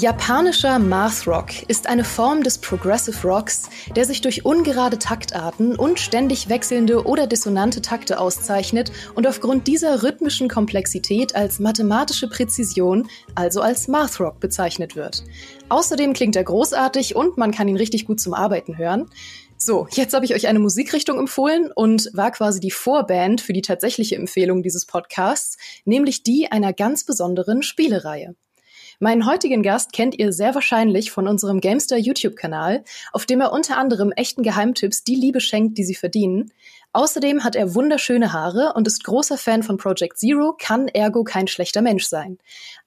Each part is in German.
Japanischer Math Rock ist eine Form des Progressive Rocks, der sich durch ungerade Taktarten und ständig wechselnde oder dissonante Takte auszeichnet und aufgrund dieser rhythmischen Komplexität als mathematische Präzision, also als Math Rock bezeichnet wird. Außerdem klingt er großartig und man kann ihn richtig gut zum Arbeiten hören. So, jetzt habe ich euch eine Musikrichtung empfohlen und war quasi die Vorband für die tatsächliche Empfehlung dieses Podcasts, nämlich die einer ganz besonderen Spielereihe. Meinen heutigen Gast kennt ihr sehr wahrscheinlich von unserem Gamester YouTube-Kanal, auf dem er unter anderem echten Geheimtipps die Liebe schenkt, die sie verdienen. Außerdem hat er wunderschöne Haare und ist großer Fan von Project Zero, kann ergo kein schlechter Mensch sein.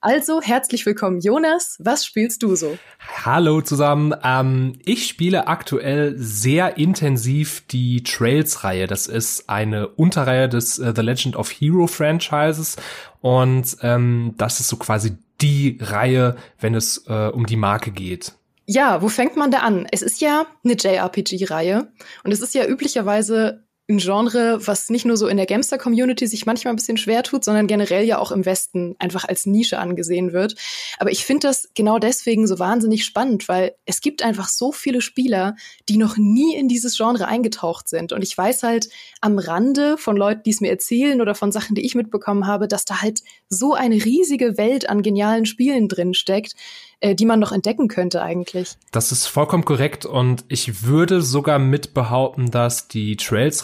Also herzlich willkommen, Jonas. Was spielst du so? Hallo zusammen. Ähm, ich spiele aktuell sehr intensiv die Trails-Reihe. Das ist eine Unterreihe des uh, The Legend of Hero Franchises und ähm, das ist so quasi die Reihe, wenn es äh, um die Marke geht. Ja, wo fängt man da an? Es ist ja eine JRPG-Reihe und es ist ja üblicherweise ein Genre, was nicht nur so in der Gamester-Community sich manchmal ein bisschen schwer tut, sondern generell ja auch im Westen einfach als Nische angesehen wird. Aber ich finde das genau deswegen so wahnsinnig spannend, weil es gibt einfach so viele Spieler, die noch nie in dieses Genre eingetaucht sind. Und ich weiß halt am Rande von Leuten, die es mir erzählen oder von Sachen, die ich mitbekommen habe, dass da halt so eine riesige Welt an genialen Spielen drin steckt, äh, die man noch entdecken könnte eigentlich. Das ist vollkommen korrekt und ich würde sogar mit behaupten, dass die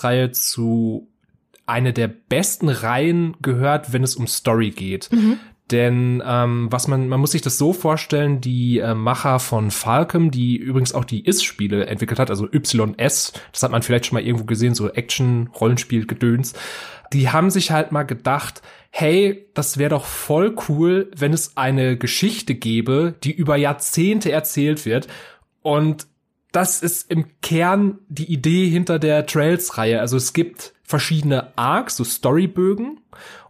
Trails-Reihe zu eine der besten Reihen gehört, wenn es um Story geht. Mhm. Denn ähm, was man, man muss sich das so vorstellen, die äh, Macher von Falcom, die übrigens auch die Is-Spiele entwickelt hat, also YS, das hat man vielleicht schon mal irgendwo gesehen, so Action-Rollenspiel-Gedöns, die haben sich halt mal gedacht, hey, das wäre doch voll cool, wenn es eine Geschichte gäbe, die über Jahrzehnte erzählt wird. Und das ist im Kern die Idee hinter der Trails-Reihe. Also es gibt verschiedene Arcs, so Storybögen.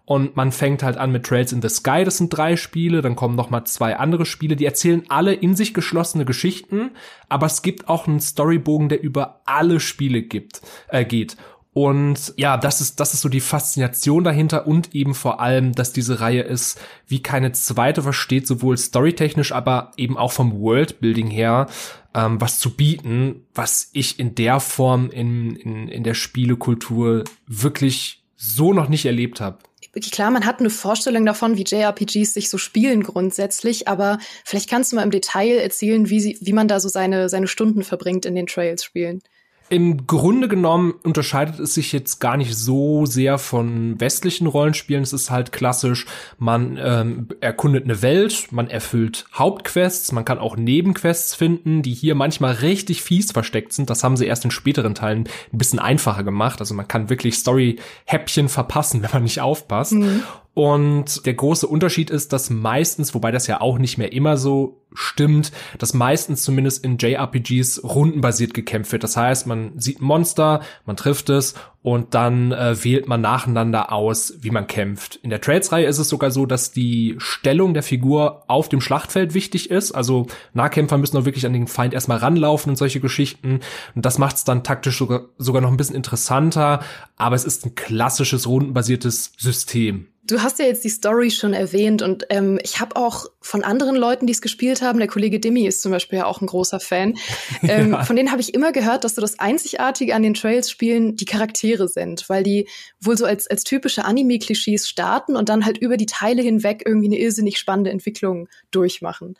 Und man fängt halt an mit Trails in the Sky, das sind drei Spiele, dann kommen noch mal zwei andere Spiele, die erzählen alle in sich geschlossene Geschichten, aber es gibt auch einen Storybogen, der über alle Spiele gibt, äh, geht. Und ja, das ist, das ist so die Faszination dahinter und eben vor allem, dass diese Reihe ist wie keine zweite versteht, sowohl storytechnisch, aber eben auch vom Worldbuilding her, ähm, was zu bieten, was ich in der Form in, in, in der Spielekultur wirklich so noch nicht erlebt habe klar, man hat eine Vorstellung davon, wie JRPGs sich so spielen grundsätzlich, aber vielleicht kannst du mal im Detail erzählen, wie, sie, wie man da so seine, seine Stunden verbringt in den Trails-Spielen. Im Grunde genommen unterscheidet es sich jetzt gar nicht so sehr von westlichen Rollenspielen. Es ist halt klassisch, man ähm, erkundet eine Welt, man erfüllt Hauptquests, man kann auch Nebenquests finden, die hier manchmal richtig fies versteckt sind. Das haben sie erst in späteren Teilen ein bisschen einfacher gemacht. Also man kann wirklich Story-Häppchen verpassen, wenn man nicht aufpasst. Mhm. Und der große Unterschied ist, dass meistens, wobei das ja auch nicht mehr immer so stimmt, dass meistens zumindest in JRPGs rundenbasiert gekämpft wird. Das heißt, man sieht ein Monster, man trifft es und dann äh, wählt man nacheinander aus, wie man kämpft. In der Trails-Reihe ist es sogar so, dass die Stellung der Figur auf dem Schlachtfeld wichtig ist. Also Nahkämpfer müssen auch wirklich an den Feind erstmal ranlaufen und solche Geschichten. Und das macht es dann taktisch sogar, sogar noch ein bisschen interessanter. Aber es ist ein klassisches rundenbasiertes System. Du hast ja jetzt die Story schon erwähnt und ähm, ich habe auch von anderen Leuten, die es gespielt haben, der Kollege Demi ist zum Beispiel ja auch ein großer Fan, ähm, ja. von denen habe ich immer gehört, dass so das Einzigartige an den Trails-Spielen die Charaktere sind, weil die wohl so als, als typische Anime-Klischees starten und dann halt über die Teile hinweg irgendwie eine irrsinnig spannende Entwicklung durchmachen.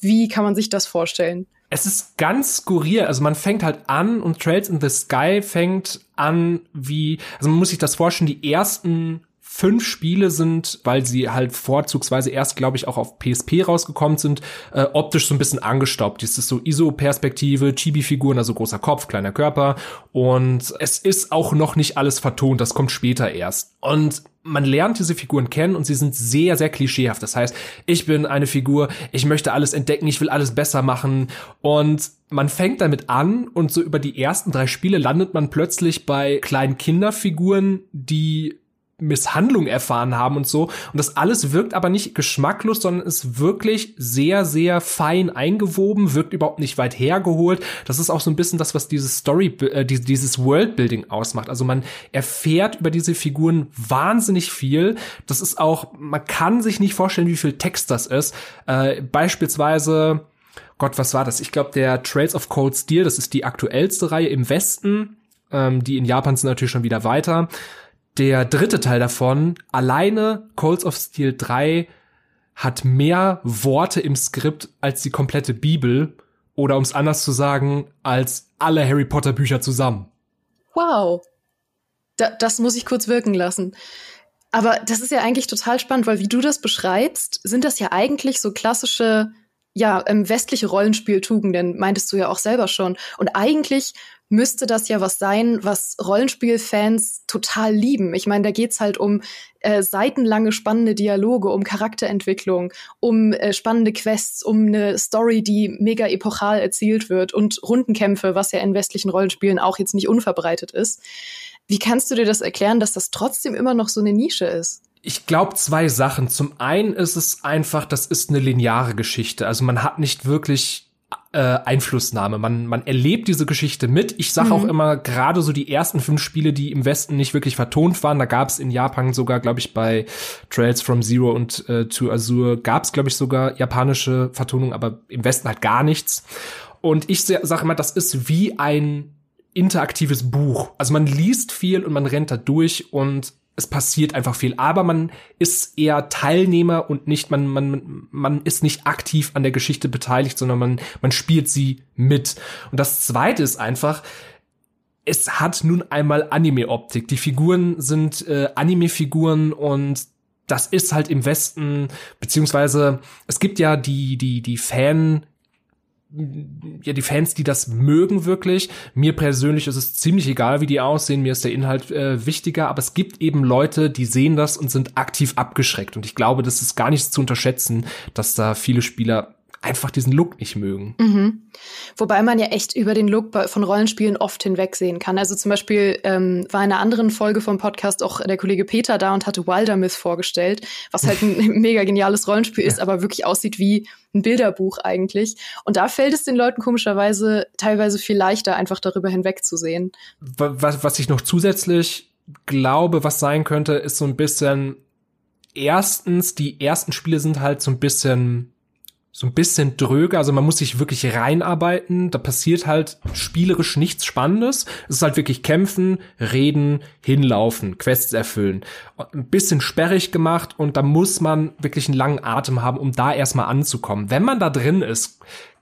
Wie kann man sich das vorstellen? Es ist ganz skurril. Also man fängt halt an und Trails in the Sky fängt an wie, also man muss sich das vorstellen, die ersten fünf Spiele sind, weil sie halt vorzugsweise erst, glaube ich, auch auf PSP rausgekommen sind, äh, optisch so ein bisschen angestaubt. Es ist so ISO-Perspektive, Chibi-Figuren, also großer Kopf, kleiner Körper. Und es ist auch noch nicht alles vertont, das kommt später erst. Und man lernt diese Figuren kennen und sie sind sehr, sehr klischeehaft. Das heißt, ich bin eine Figur, ich möchte alles entdecken, ich will alles besser machen und man fängt damit an und so über die ersten drei Spiele landet man plötzlich bei kleinen Kinderfiguren, die Misshandlung erfahren haben und so. Und das alles wirkt aber nicht geschmacklos, sondern ist wirklich sehr, sehr fein eingewoben, wirkt überhaupt nicht weit hergeholt. Das ist auch so ein bisschen das, was dieses Story, äh, dieses Worldbuilding ausmacht. Also man erfährt über diese Figuren wahnsinnig viel. Das ist auch, man kann sich nicht vorstellen, wie viel Text das ist. Äh, beispielsweise, Gott, was war das? Ich glaube, der Trails of Cold Steel, das ist die aktuellste Reihe im Westen. Ähm, die in Japan sind natürlich schon wieder weiter der dritte Teil davon, alleine Calls of Steel 3, hat mehr Worte im Skript als die komplette Bibel oder um es anders zu sagen, als alle Harry Potter Bücher zusammen. Wow. Da, das muss ich kurz wirken lassen. Aber das ist ja eigentlich total spannend, weil wie du das beschreibst, sind das ja eigentlich so klassische, ja, ähm, westliche Rollenspieltugenden, meintest du ja auch selber schon. Und eigentlich müsste das ja was sein, was Rollenspielfans total lieben. Ich meine, da geht's halt um äh, seitenlange spannende Dialoge, um Charakterentwicklung, um äh, spannende Quests, um eine Story, die mega epochal erzielt wird und Rundenkämpfe, was ja in westlichen Rollenspielen auch jetzt nicht unverbreitet ist. Wie kannst du dir das erklären, dass das trotzdem immer noch so eine Nische ist? Ich glaube zwei Sachen. Zum einen ist es einfach, das ist eine lineare Geschichte. Also man hat nicht wirklich äh, Einflussnahme. Man, man erlebt diese Geschichte mit. Ich sage mhm. auch immer, gerade so die ersten fünf Spiele, die im Westen nicht wirklich vertont waren, da gab es in Japan sogar, glaube ich, bei Trails from Zero und äh, to Azure gab es, glaube ich, sogar japanische Vertonung, aber im Westen halt gar nichts. Und ich sage immer, das ist wie ein interaktives Buch. Also man liest viel und man rennt da durch und es passiert einfach viel. Aber man ist eher Teilnehmer und nicht, man, man, man ist nicht aktiv an der Geschichte beteiligt, sondern man, man spielt sie mit. Und das zweite ist einfach, es hat nun einmal Anime-Optik. Die Figuren sind äh, Anime-Figuren und das ist halt im Westen, beziehungsweise es gibt ja die, die, die Fan, ja, die Fans, die das mögen wirklich. Mir persönlich ist es ziemlich egal, wie die aussehen. Mir ist der Inhalt äh, wichtiger. Aber es gibt eben Leute, die sehen das und sind aktiv abgeschreckt. Und ich glaube, das ist gar nicht zu unterschätzen, dass da viele Spieler einfach diesen Look nicht mögen. Mhm. Wobei man ja echt über den Look von Rollenspielen oft hinwegsehen kann. Also zum Beispiel ähm, war in einer anderen Folge vom Podcast auch der Kollege Peter da und hatte Wildermyth vorgestellt, was halt ein mega geniales Rollenspiel ist, aber wirklich aussieht wie ein Bilderbuch eigentlich. Und da fällt es den Leuten komischerweise teilweise viel leichter, einfach darüber hinwegzusehen. Was, was ich noch zusätzlich glaube, was sein könnte, ist so ein bisschen erstens, die ersten Spiele sind halt so ein bisschen so ein bisschen dröge, also man muss sich wirklich reinarbeiten, da passiert halt spielerisch nichts Spannendes. Es ist halt wirklich kämpfen, reden, hinlaufen, Quests erfüllen. Ein bisschen sperrig gemacht und da muss man wirklich einen langen Atem haben, um da erstmal anzukommen. Wenn man da drin ist,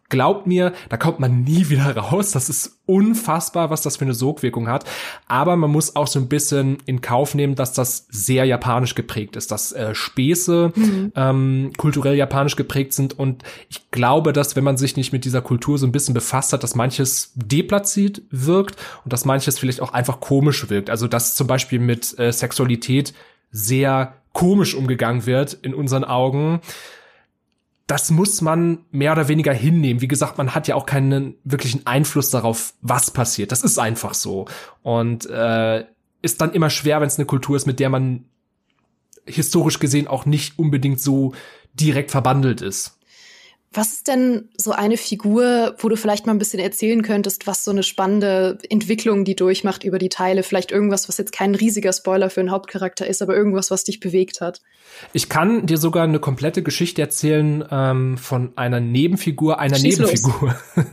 Glaubt mir, da kommt man nie wieder raus. Das ist unfassbar, was das für eine Sogwirkung hat. Aber man muss auch so ein bisschen in Kauf nehmen, dass das sehr japanisch geprägt ist, dass äh, Späße mhm. ähm, kulturell japanisch geprägt sind. Und ich glaube, dass wenn man sich nicht mit dieser Kultur so ein bisschen befasst hat, dass manches deplatziert wirkt und dass manches vielleicht auch einfach komisch wirkt. Also dass zum Beispiel mit äh, Sexualität sehr komisch umgegangen wird in unseren Augen das muss man mehr oder weniger hinnehmen. Wie gesagt, man hat ja auch keinen wirklichen Einfluss darauf, was passiert. Das ist einfach so. Und äh, ist dann immer schwer, wenn es eine Kultur ist, mit der man historisch gesehen auch nicht unbedingt so direkt verbandelt ist. Was ist denn so eine Figur, wo du vielleicht mal ein bisschen erzählen könntest, was so eine spannende Entwicklung die durchmacht über die Teile? Vielleicht irgendwas, was jetzt kein riesiger Spoiler für einen Hauptcharakter ist, aber irgendwas, was dich bewegt hat. Ich kann dir sogar eine komplette Geschichte erzählen ähm, von einer Nebenfigur, einer Schieß Nebenfigur.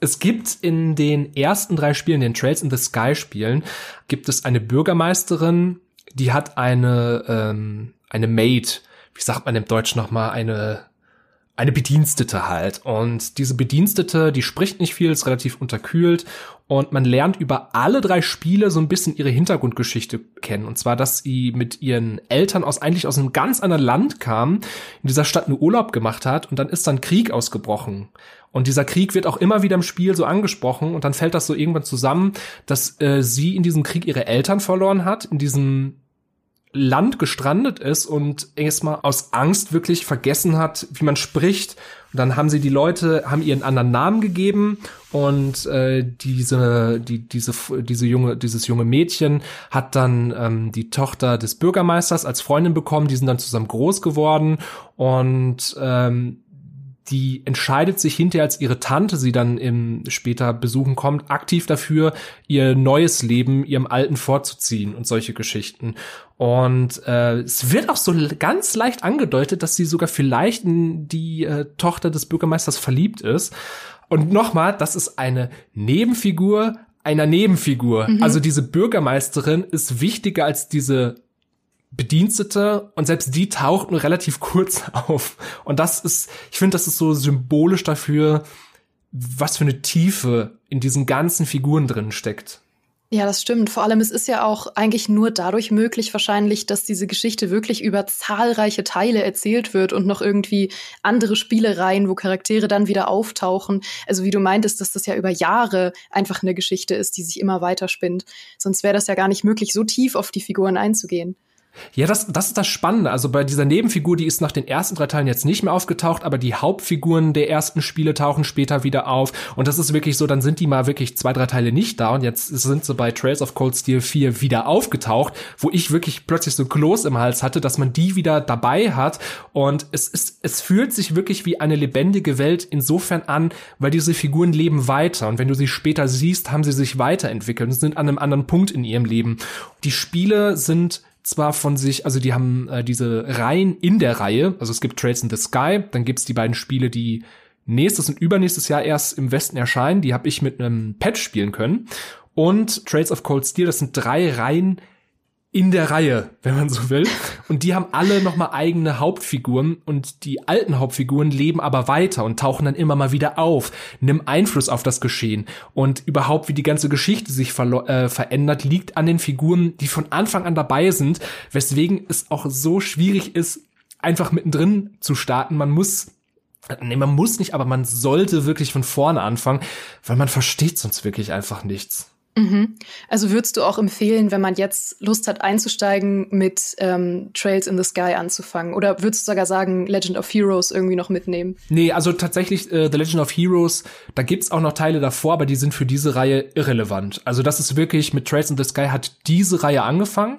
es gibt in den ersten drei Spielen, den Trails in the Sky Spielen, gibt es eine Bürgermeisterin, die hat eine ähm, eine Maid. Wie sagt man im Deutsch noch mal eine eine Bedienstete halt. Und diese Bedienstete, die spricht nicht viel, ist relativ unterkühlt und man lernt über alle drei Spiele so ein bisschen ihre Hintergrundgeschichte kennen. Und zwar, dass sie mit ihren Eltern aus eigentlich aus einem ganz anderen Land kam, in dieser Stadt einen Urlaub gemacht hat und dann ist dann Krieg ausgebrochen. Und dieser Krieg wird auch immer wieder im Spiel so angesprochen und dann fällt das so irgendwann zusammen, dass äh, sie in diesem Krieg ihre Eltern verloren hat, in diesem Land gestrandet ist und erstmal aus Angst wirklich vergessen hat, wie man spricht. Und dann haben sie die Leute, haben ihren anderen Namen gegeben und äh, diese, die, diese, diese junge, dieses junge Mädchen hat dann ähm, die Tochter des Bürgermeisters als Freundin bekommen. Die sind dann zusammen groß geworden und ähm, die entscheidet sich hinterher, als ihre Tante sie dann im später besuchen kommt, aktiv dafür, ihr neues Leben ihrem alten vorzuziehen und solche Geschichten. Und äh, es wird auch so ganz leicht angedeutet, dass sie sogar vielleicht in die äh, Tochter des Bürgermeisters verliebt ist. Und nochmal, das ist eine Nebenfigur einer Nebenfigur. Mhm. Also diese Bürgermeisterin ist wichtiger als diese Bedienstete und selbst die taucht nur relativ kurz auf. Und das ist, ich finde, das ist so symbolisch dafür, was für eine Tiefe in diesen ganzen Figuren drin steckt. Ja, das stimmt. Vor allem, es ist ja auch eigentlich nur dadurch möglich wahrscheinlich, dass diese Geschichte wirklich über zahlreiche Teile erzählt wird und noch irgendwie andere Spielereien, wo Charaktere dann wieder auftauchen. Also wie du meintest, dass das ja über Jahre einfach eine Geschichte ist, die sich immer weiter spinnt. Sonst wäre das ja gar nicht möglich, so tief auf die Figuren einzugehen. Ja, das, das ist das Spannende. Also bei dieser Nebenfigur, die ist nach den ersten drei Teilen jetzt nicht mehr aufgetaucht, aber die Hauptfiguren der ersten Spiele tauchen später wieder auf. Und das ist wirklich so, dann sind die mal wirklich zwei, drei Teile nicht da und jetzt sind sie bei Trails of Cold Steel 4 wieder aufgetaucht, wo ich wirklich plötzlich so Kloß im Hals hatte, dass man die wieder dabei hat. Und es ist, es fühlt sich wirklich wie eine lebendige Welt insofern an, weil diese Figuren leben weiter. Und wenn du sie später siehst, haben sie sich weiterentwickelt und sind an einem anderen Punkt in ihrem Leben. Die Spiele sind zwar von sich, also die haben äh, diese Reihen in der Reihe, also es gibt Trails in the Sky, dann gibt's die beiden Spiele, die nächstes und übernächstes Jahr erst im Westen erscheinen, die habe ich mit einem Patch spielen können. Und Trails of Cold Steel, das sind drei Reihen in der Reihe, wenn man so will. Und die haben alle nochmal eigene Hauptfiguren und die alten Hauptfiguren leben aber weiter und tauchen dann immer mal wieder auf, nimm Einfluss auf das Geschehen. Und überhaupt, wie die ganze Geschichte sich äh, verändert, liegt an den Figuren, die von Anfang an dabei sind, weswegen es auch so schwierig ist, einfach mittendrin zu starten. Man muss Nee, man muss nicht, aber man sollte wirklich von vorne anfangen, weil man versteht sonst wirklich einfach nichts. Mhm. Also würdest du auch empfehlen, wenn man jetzt Lust hat einzusteigen, mit ähm, Trails in the Sky anzufangen? Oder würdest du sogar sagen, Legend of Heroes irgendwie noch mitnehmen? Nee, also tatsächlich äh, The Legend of Heroes, da gibt's auch noch Teile davor, aber die sind für diese Reihe irrelevant. Also das ist wirklich, mit Trails in the Sky hat diese Reihe angefangen,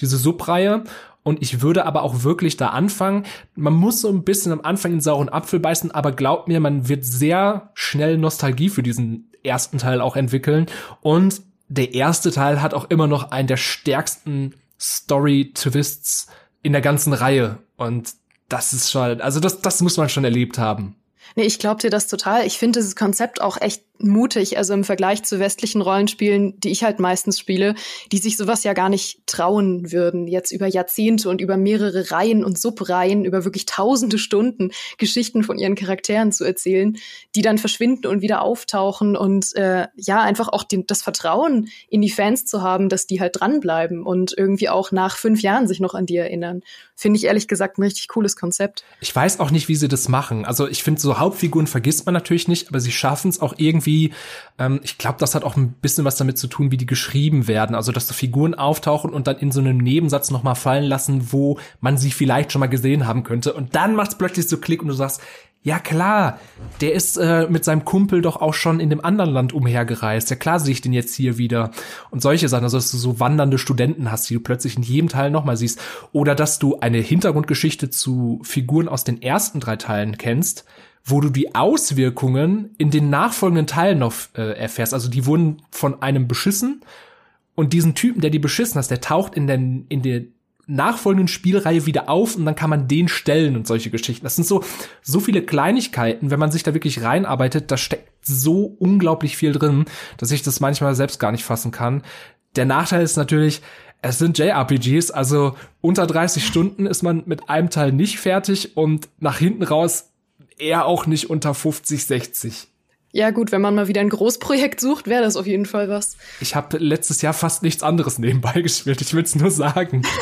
diese Subreihe. Und ich würde aber auch wirklich da anfangen. Man muss so ein bisschen am Anfang in sauren Apfel beißen, aber glaubt mir, man wird sehr schnell Nostalgie für diesen ersten Teil auch entwickeln. Und der erste Teil hat auch immer noch einen der stärksten Story-Twists in der ganzen Reihe. Und das ist schon, also das, das muss man schon erlebt haben. Nee, ich glaube dir das total. Ich finde dieses Konzept auch echt mutig, also im Vergleich zu westlichen Rollenspielen, die ich halt meistens spiele, die sich sowas ja gar nicht trauen würden, jetzt über Jahrzehnte und über mehrere Reihen und Subreihen, über wirklich tausende Stunden Geschichten von ihren Charakteren zu erzählen, die dann verschwinden und wieder auftauchen und äh, ja, einfach auch den, das Vertrauen in die Fans zu haben, dass die halt dranbleiben und irgendwie auch nach fünf Jahren sich noch an die erinnern. Finde ich ehrlich gesagt ein richtig cooles Konzept. Ich weiß auch nicht, wie sie das machen. Also ich finde, so Hauptfiguren vergisst man natürlich nicht, aber sie schaffen es auch irgendwie irgendwie, ähm, ich glaube, das hat auch ein bisschen was damit zu tun, wie die geschrieben werden. Also, dass so Figuren auftauchen und dann in so einem Nebensatz nochmal fallen lassen, wo man sie vielleicht schon mal gesehen haben könnte. Und dann macht es plötzlich so Klick und du sagst, ja klar, der ist äh, mit seinem Kumpel doch auch schon in dem anderen Land umhergereist. Ja klar sehe ich den jetzt hier wieder. Und solche Sachen, also dass du so wandernde Studenten hast, die du plötzlich in jedem Teil nochmal siehst. Oder dass du eine Hintergrundgeschichte zu Figuren aus den ersten drei Teilen kennst, wo du die Auswirkungen in den nachfolgenden Teilen noch äh, erfährst. Also die wurden von einem beschissen und diesen Typen, der die beschissen hat, der taucht in der, in der nachfolgenden Spielreihe wieder auf und dann kann man den stellen und solche Geschichten. Das sind so, so viele Kleinigkeiten, wenn man sich da wirklich reinarbeitet, da steckt so unglaublich viel drin, dass ich das manchmal selbst gar nicht fassen kann. Der Nachteil ist natürlich, es sind JRPGs, also unter 30 Stunden ist man mit einem Teil nicht fertig und nach hinten raus eher auch nicht unter 50, 60. Ja gut, wenn man mal wieder ein Großprojekt sucht, wäre das auf jeden Fall was. Ich habe letztes Jahr fast nichts anderes nebenbei gespielt, ich will es nur sagen.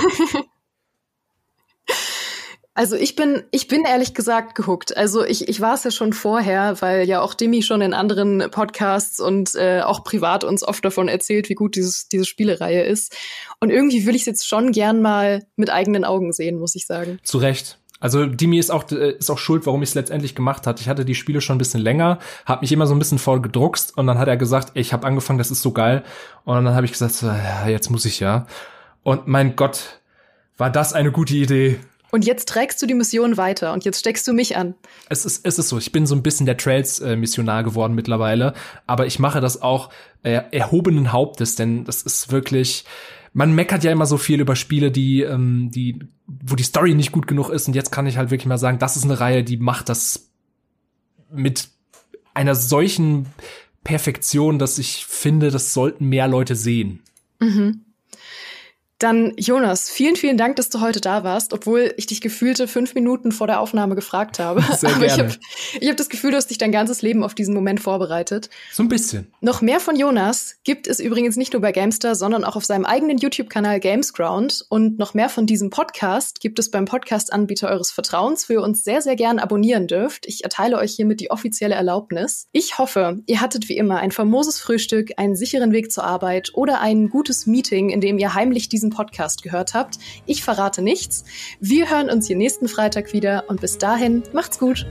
Also ich bin, ich bin ehrlich gesagt gehuckt. Also ich, ich war es ja schon vorher, weil ja auch Demi schon in anderen Podcasts und äh, auch privat uns oft davon erzählt, wie gut dieses, diese Spielereihe ist. Und irgendwie will ich es jetzt schon gern mal mit eigenen Augen sehen, muss ich sagen. Zu Recht. Also Dimi ist auch äh, ist auch schuld, warum ich es letztendlich gemacht hat. Ich hatte die Spiele schon ein bisschen länger, habe mich immer so ein bisschen voll gedruckst und dann hat er gesagt, ey, ich habe angefangen, das ist so geil. Und dann habe ich gesagt, ja, jetzt muss ich ja. Und mein Gott, war das eine gute Idee. Und jetzt trägst du die Mission weiter und jetzt steckst du mich an. Es ist, es ist so, ich bin so ein bisschen der Trails-Missionar geworden mittlerweile, aber ich mache das auch äh, erhobenen Hauptes, denn das ist wirklich, man meckert ja immer so viel über Spiele, die, ähm, die, wo die Story nicht gut genug ist. Und jetzt kann ich halt wirklich mal sagen, das ist eine Reihe, die macht das mit einer solchen Perfektion, dass ich finde, das sollten mehr Leute sehen. Mhm. Dann Jonas, vielen, vielen Dank, dass du heute da warst, obwohl ich dich gefühlte fünf Minuten vor der Aufnahme gefragt habe. Sehr Aber gerne. ich habe ich hab das Gefühl, du hast dich dein ganzes Leben auf diesen Moment vorbereitet. So ein bisschen. Noch mehr von Jonas gibt es übrigens nicht nur bei Gamester, sondern auch auf seinem eigenen YouTube-Kanal Gamesground. Und noch mehr von diesem Podcast gibt es beim Podcast-Anbieter eures Vertrauens, wo ihr uns sehr, sehr gern abonnieren dürft. Ich erteile euch hiermit die offizielle Erlaubnis. Ich hoffe, ihr hattet wie immer ein famoses Frühstück, einen sicheren Weg zur Arbeit oder ein gutes Meeting, in dem ihr heimlich diesen Podcast gehört habt. Ich verrate nichts. Wir hören uns hier nächsten Freitag wieder und bis dahin macht's gut.